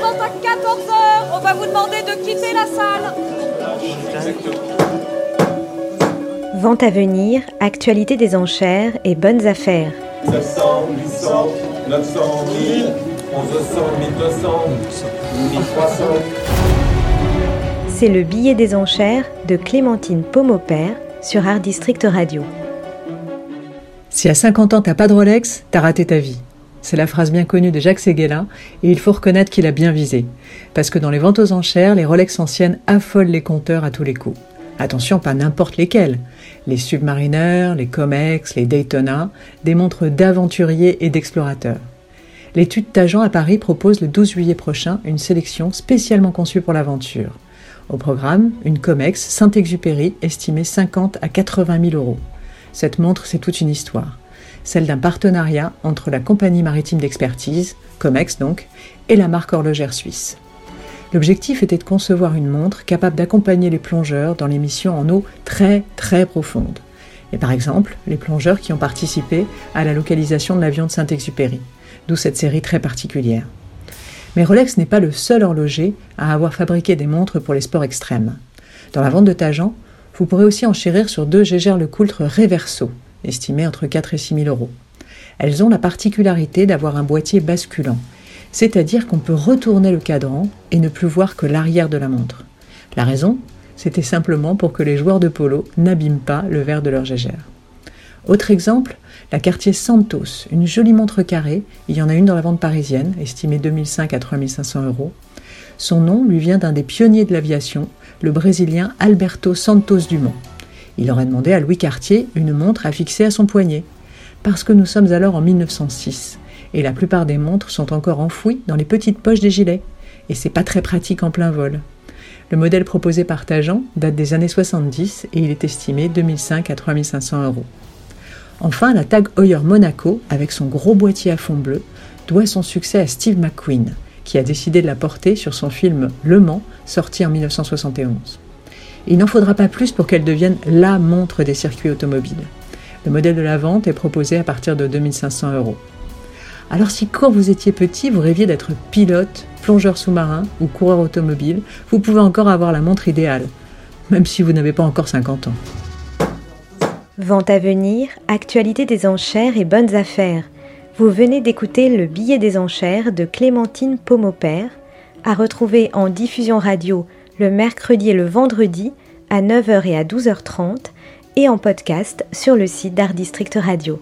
vente à 14h. On va vous demander de quitter la salle. Vente à venir, actualité des enchères et bonnes affaires. 900, 800, 900, 1000, 1100, 1200, 1300. C'est le billet des enchères de Clémentine Pomopère sur Art District Radio. Si à 50 ans t'as pas de Rolex, t'as raté ta vie. C'est la phrase bien connue de Jacques Seguela, et il faut reconnaître qu'il a bien visé. Parce que dans les ventes aux enchères, les Rolex anciennes affolent les compteurs à tous les coups. Attention, pas n'importe lesquels. Les Submariner, les Comex, les Daytona, des montres d'aventuriers et d'explorateurs. L'étude Tajan à Paris propose le 12 juillet prochain une sélection spécialement conçue pour l'aventure. Au programme, une Comex Saint-Exupéry estimée 50 à 80 000 euros. Cette montre, c'est toute une histoire. Celle d'un partenariat entre la compagnie maritime d'expertise, Comex donc, et la marque horlogère suisse. L'objectif était de concevoir une montre capable d'accompagner les plongeurs dans les missions en eau très très profondes. Et par exemple, les plongeurs qui ont participé à la localisation de l'avion de Saint-Exupéry, d'où cette série très particulière. Mais Rolex n'est pas le seul horloger à avoir fabriqué des montres pour les sports extrêmes. Dans la vente de Tajan, vous pourrez aussi enchérir sur deux Gégère Lecoultre Reverso, estimées entre 4 et 6 000 euros. Elles ont la particularité d'avoir un boîtier basculant, c'est-à-dire qu'on peut retourner le cadran et ne plus voir que l'arrière de la montre. La raison? C'était simplement pour que les joueurs de polo n'abîment pas le verre de leur gégère. Autre exemple, la Cartier Santos, une jolie montre carrée, il y en a une dans la vente parisienne, estimée 2005 à 3500 euros. Son nom lui vient d'un des pionniers de l'aviation, le Brésilien Alberto Santos Dumont. Il aurait demandé à Louis Cartier une montre à fixer à son poignet, parce que nous sommes alors en 1906 et la plupart des montres sont encore enfouies dans les petites poches des gilets, et c'est pas très pratique en plein vol. Le modèle proposé par Tajan date des années 70 et il est estimé 2005 à 3500 euros. Enfin, la Tag Heuer Monaco, avec son gros boîtier à fond bleu, doit son succès à Steve McQueen, qui a décidé de la porter sur son film Le Mans, sorti en 1971. Il n'en faudra pas plus pour qu'elle devienne la montre des circuits automobiles. Le modèle de la vente est proposé à partir de 2500 euros. Alors si quand vous étiez petit, vous rêviez d'être pilote, plongeur sous-marin ou coureur automobile, vous pouvez encore avoir la montre idéale, même si vous n'avez pas encore 50 ans. Vente à venir, actualité des enchères et bonnes affaires. Vous venez d'écouter le billet des enchères de Clémentine Pomopère, à retrouver en diffusion radio le mercredi et le vendredi à 9h et à 12h30 et en podcast sur le site d'Art District Radio.